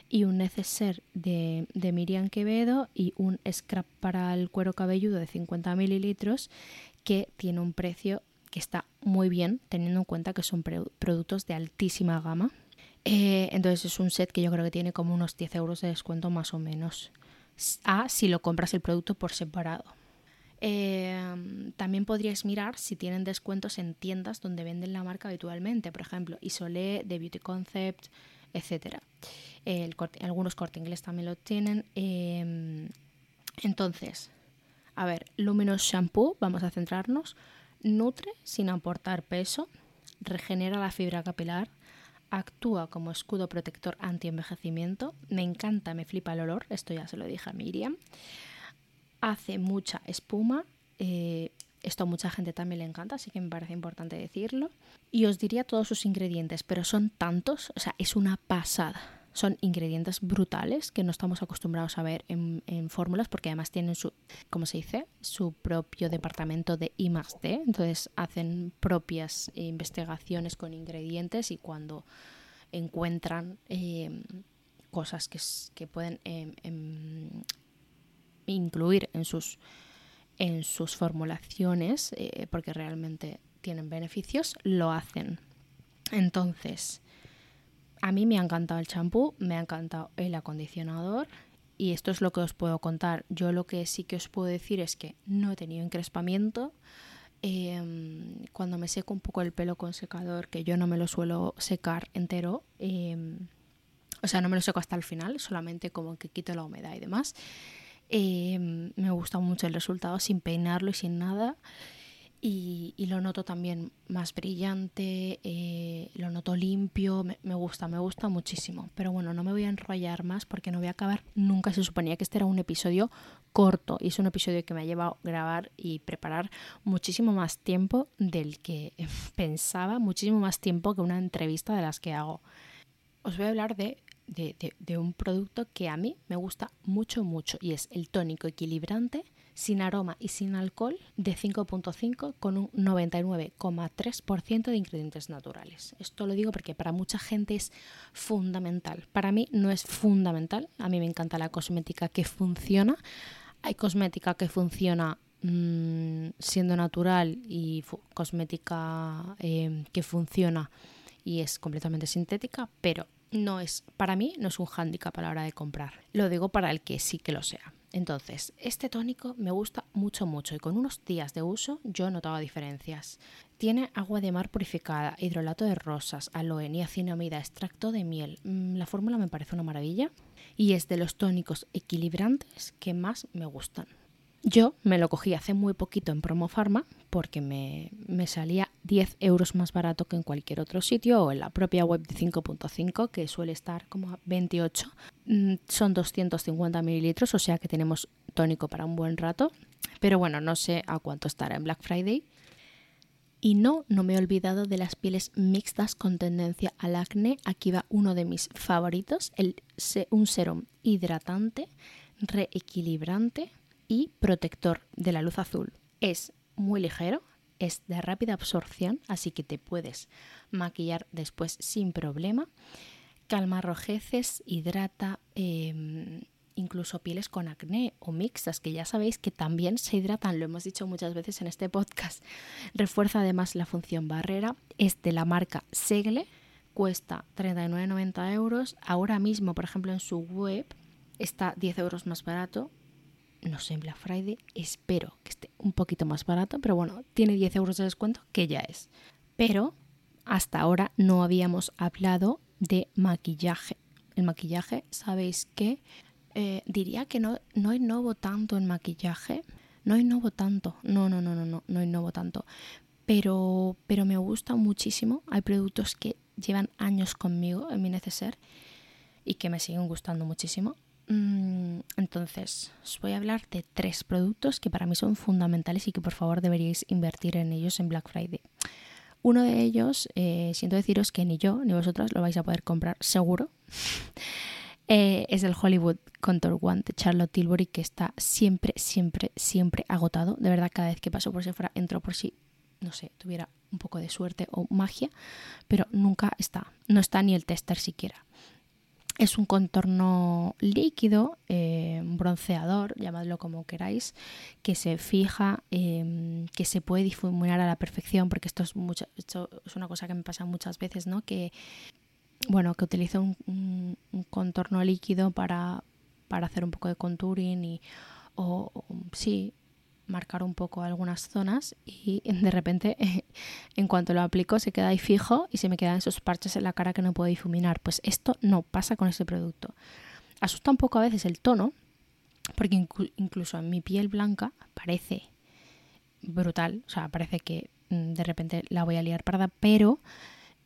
y un neceser de, de, Miriam Quevedo y un scrap para el cuero cabelludo de 50 mililitros que tiene un precio que está muy bien teniendo en cuenta que son productos de altísima gama. Eh, entonces es un set que yo creo que tiene como unos 10 euros de descuento más o menos. A si lo compras el producto por separado. Eh, también podríais mirar si tienen descuentos en tiendas donde venden la marca habitualmente, por ejemplo, Isolé, The Beauty Concept, etc. algunos corte inglés también lo tienen. Eh, entonces, a ver, Luminous Shampoo, vamos a centrarnos. Nutre sin aportar peso, regenera la fibra capilar, actúa como escudo protector anti-envejecimiento. Me encanta, me flipa el olor, esto ya se lo dije a Miriam. Hace mucha espuma, eh, esto a mucha gente también le encanta, así que me parece importante decirlo. Y os diría todos sus ingredientes, pero son tantos, o sea, es una pasada son ingredientes brutales que no estamos acostumbrados a ver en, fórmulas porque además tienen su, como se dice, su propio departamento de I D. Entonces hacen propias investigaciones con ingredientes y cuando encuentran em, cosas que, que pueden em, incluir en sus, en sus formulaciones eh, porque realmente tienen beneficios, lo hacen. Entonces, a mí me ha encantado el champú, me ha encantado el acondicionador y esto es lo que os puedo contar. Yo lo que sí que os puedo decir es que no he tenido encrespamiento. Em, cuando me seco un poco el pelo con secador, que yo no me lo suelo secar entero, em, o sea, no me lo seco hasta el final, solamente como que quito la humedad y demás. Em, me gusta mucho el resultado sin peinarlo y sin nada y, lo noto también más brillante, eh, lo noto limpio, me, gusta, me gusta muchísimo. Pero bueno, no me voy a enrollar más porque no voy a acabar nunca. Se suponía que este era un episodio corto y es un episodio que me ha llevado a grabar y preparar muchísimo más tiempo del que (laughs) pensaba, muchísimo más tiempo que una entrevista de las que hago. Os voy a hablar de de, un producto que a mí me gusta mucho, mucho y es el tónico equilibrante sin aroma y sin alcohol de 5.5 con un 99,3% de ingredientes naturales. Esto lo digo porque para mucha gente es fundamental. Para mí no es fundamental. A mí me encanta la cosmética que funciona. Hay cosmética que funciona mm, siendo natural y cosmética eh, que funciona y es completamente sintética, pero no es, para mí, no es un hándicap a la hora de comprar. Lo digo para el que sí que lo sea. Entonces, este tónico me gusta mucho, mucho y con unos días de uso yo he notado diferencias. Tiene agua de mar purificada, hidrolato de rosas, aloe, niacinamida, extracto de miel. Mm, la fórmula me parece una maravilla y es de los tónicos equilibrantes que más me gustan. Yo me lo cogí hace muy poquito en Promo Pharma porque me, salía 10 euros más barato que en cualquier otro sitio o en la propia web de 5.5 que suele estar como a 28. Mm, son 250 mililitros, o sea que tenemos tónico para un buen rato. Pero bueno, no sé a cuánto estará en Black Friday. Y no, no me he olvidado de las pieles mixtas con tendencia al acné. Aquí va uno de mis favoritos, el, un serum hidratante, reequilibrante y protector de la luz azul. Es muy ligero, es de rápida absorción, así que te puedes maquillar después sin problema. Calma rojeces, hidrata, em, incluso pieles con acné o mixtas, que ya sabéis que también se hidratan, lo hemos dicho muchas veces en este podcast. Refuerza además la función barrera, es de la marca Segle, cuesta 39,90 euros. Ahora mismo, por ejemplo, en su web está 10 euros más barato, no sé, Black Friday espero que esté un poquito más barato, pero bueno, tiene 10 euros de descuento, que ya es. Pero hasta ahora no habíamos hablado de maquillaje. El maquillaje, sabéis que eh, diría que no, no innovo tanto en maquillaje. No innovo tanto. No, no, no, no, no, no innovo tanto. Pero, pero me gusta muchísimo. Hay productos que llevan años conmigo en mi neceser y que me siguen gustando muchísimo. Mm, entonces, os voy a hablar de tres productos que para mí son fundamentales y que por favor deberíais invertir en ellos en Black Friday. Uno de ellos, eh, siento deciros que ni yo ni vosotras lo vais a poder comprar seguro. (laughs) Eh, es el Hollywood Contour One de Charlotte Tilbury que está siempre, siempre, siempre agotado. De verdad, cada vez que paso por Sephora entro por si, no sé, tuviera un poco de suerte o magia, pero nunca está. No está ni el tester siquiera. Es un contorno líquido, eh, bronceador, llamadlo como queráis, que se fija, em, que se puede difuminar a la perfección, porque esto es, mucho, esto es una cosa que me pasa muchas veces, ¿no? Que, bueno, que utilizo un, contorno líquido para, para, hacer un poco de contouring y, o sí, marcar un poco algunas zonas y (laughs) de repente (laughs) en cuanto lo aplico se queda ahí fijo y se me quedan esos parches en la cara que no puedo difuminar. Pues esto no pasa con este producto. Asusta un poco a veces el tono porque incluso en mi piel blanca parece brutal, o sea, parece que mm, de repente la voy a liar parda, pero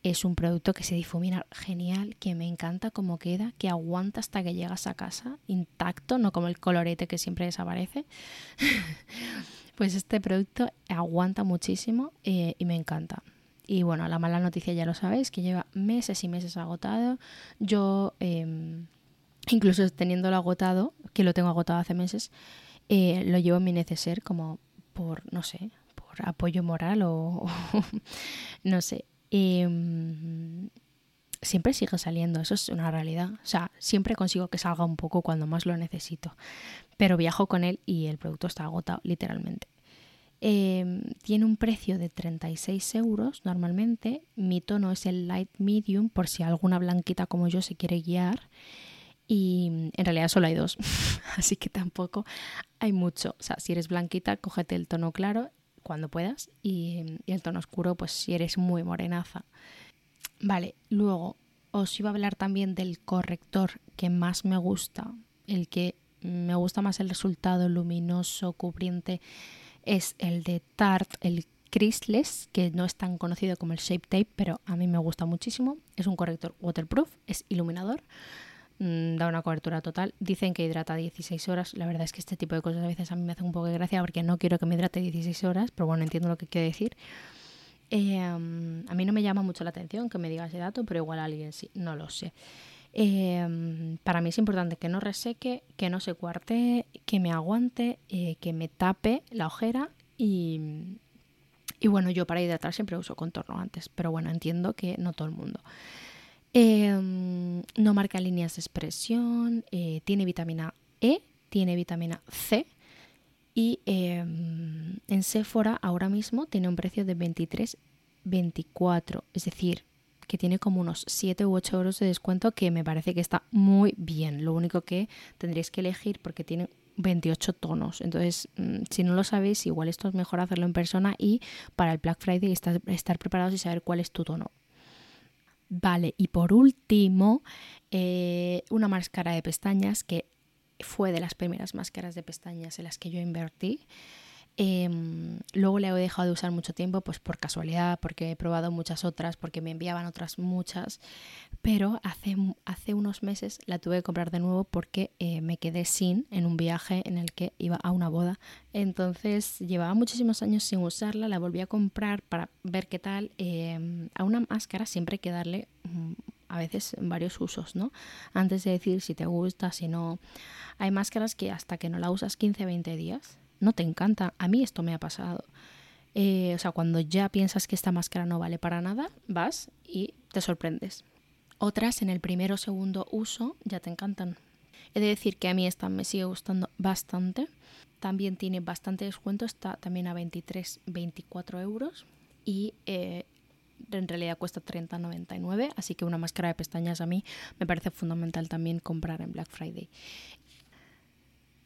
es un producto que se difumina genial, que me encanta cómo queda, que aguanta hasta que llegas a casa intacto, no como el colorete que siempre desaparece. (laughs) pues este producto aguanta muchísimo eh, y me encanta. Y bueno, la mala noticia ya lo sabéis, que lleva meses y meses agotado. Yo, em, incluso teniéndolo agotado, que lo tengo agotado hace meses, eh, lo llevo en mi neceser como por, no sé, por apoyo moral o (laughs) no sé. Em, siempre sigue saliendo, eso es una realidad. O sea, siempre consigo que salga un poco cuando más lo necesito. Pero viajo con él y el producto está agotado, literalmente. Em, tiene un precio de 36 euros normalmente. Mi tono es el light medium, por si alguna blanquita como yo se quiere guiar. Y en realidad solo hay dos, (laughs) así que tampoco hay mucho. O sea, si eres blanquita, cógete el tono claro cuando puedas y, el tono oscuro pues si eres muy morenaza. Vale, luego os iba a hablar también del corrector que más me gusta, el que me gusta más el resultado luminoso, cubriente, es el de Tarte, el Creaseless, que no es tan conocido como el Shape Tape, pero a mí me gusta muchísimo. Es un corrector waterproof, es iluminador. Mm, da una cobertura total. Dicen que hidrata 16 horas. La verdad es que este tipo de cosas a veces a mí me hacen un poco de gracia porque no quiero que me hidrate 16 horas, pero bueno, entiendo lo que quiere decir. Eh, a mí no me llama mucho la atención que me diga ese dato, pero igual a alguien sí, no lo sé. Em, para mí es importante que no reseque, que no se cuarte, que me aguante, eh, que me tape la ojera y, y bueno, yo para hidratar siempre uso contorno antes, pero bueno, entiendo que no todo el mundo. Em, no marca líneas de expresión, eh, tiene vitamina E, tiene vitamina C y em, en Sephora ahora mismo tiene un precio de 23,24, es decir, que tiene como unos 7 u 8 euros de descuento que me parece que está muy bien. Lo único que tendréis que elegir porque tiene 28 tonos. Entonces, mm, si no lo sabéis, igual esto es mejor hacerlo en persona y para el Black Friday estar, estar preparados y saber cuál es tu tono. Vale, y por último, eh, una máscara de pestañas que fue de las primeras máscaras de pestañas en las que yo invertí. Em, luego le he dejado de usar mucho tiempo, pues por casualidad, porque he probado muchas otras, porque me enviaban otras muchas, pero hace, hace unos meses la tuve que comprar de nuevo porque eh, me quedé sin en un viaje en el que iba a una boda. Entonces llevaba muchísimos años sin usarla, la volví a comprar para ver qué tal. Em, a una máscara siempre hay que darle mm, a veces varios usos, ¿no? Antes de decir si te gusta, si no. Hay máscaras que hasta que no la usas 15-20 días no te encanta. A mí esto me ha pasado. Eh, o sea, cuando ya piensas que esta máscara no vale para nada, vas y te sorprendes. Otras en el primero o segundo uso ya te encantan. He de decir que a mí esta me sigue gustando bastante. También tiene bastante descuento, está también a 23, 24 euros. Y eh, en realidad cuesta 30,99, así que una máscara de pestañas a mí me parece fundamental también comprar en Black Friday.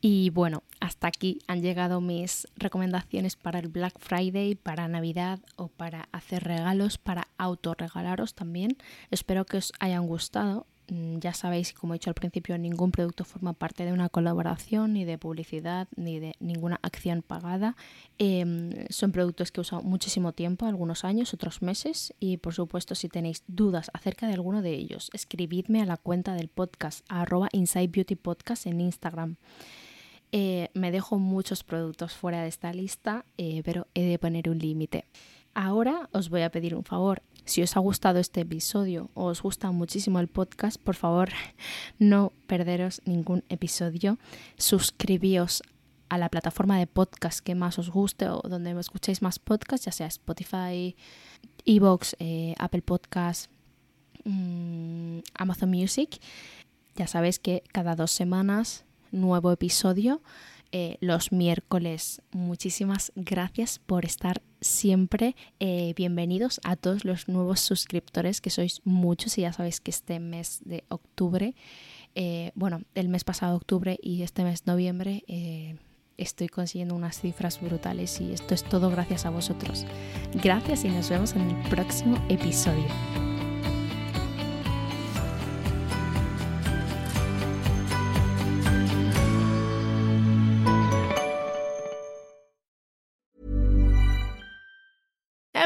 Y bueno, hasta aquí han llegado mis recomendaciones para el Black Friday, para Navidad o para hacer regalos, para autorregalaros también. Espero que os hayan gustado. Mm, ya sabéis, como he dicho al principio, ningún producto forma parte de una colaboración, ni de publicidad, ni de ninguna acción pagada. Em, son productos que he usado muchísimo tiempo, algunos años, otros meses. Y por supuesto, si tenéis dudas acerca de alguno de ellos, escribidme a la cuenta del podcast, arroba Inside Beauty Podcast en Instagram. Eh, me dejo muchos productos fuera de esta lista, eh, pero he de poner un límite. Ahora os voy a pedir un favor. Si os ha gustado este episodio o os gusta muchísimo el podcast, por favor (laughs) no perderos ningún episodio. Suscribíos a la plataforma de podcast que más os guste o donde escuchéis más podcast, ya sea Spotify, Evox, eh, Apple Podcast, mm, Amazon Music. Ya sabéis que cada dos semanas nuevo episodio eh, los miércoles. Muchísimas gracias por estar siempre. Eh, bienvenidos a todos los nuevos suscriptores, que sois muchos y ya sabéis que este mes de octubre, eh, bueno, el mes pasado octubre y este mes noviembre, estoy consiguiendo unas cifras brutales y esto es todo gracias a vosotros. Gracias y nos vemos en el próximo episodio.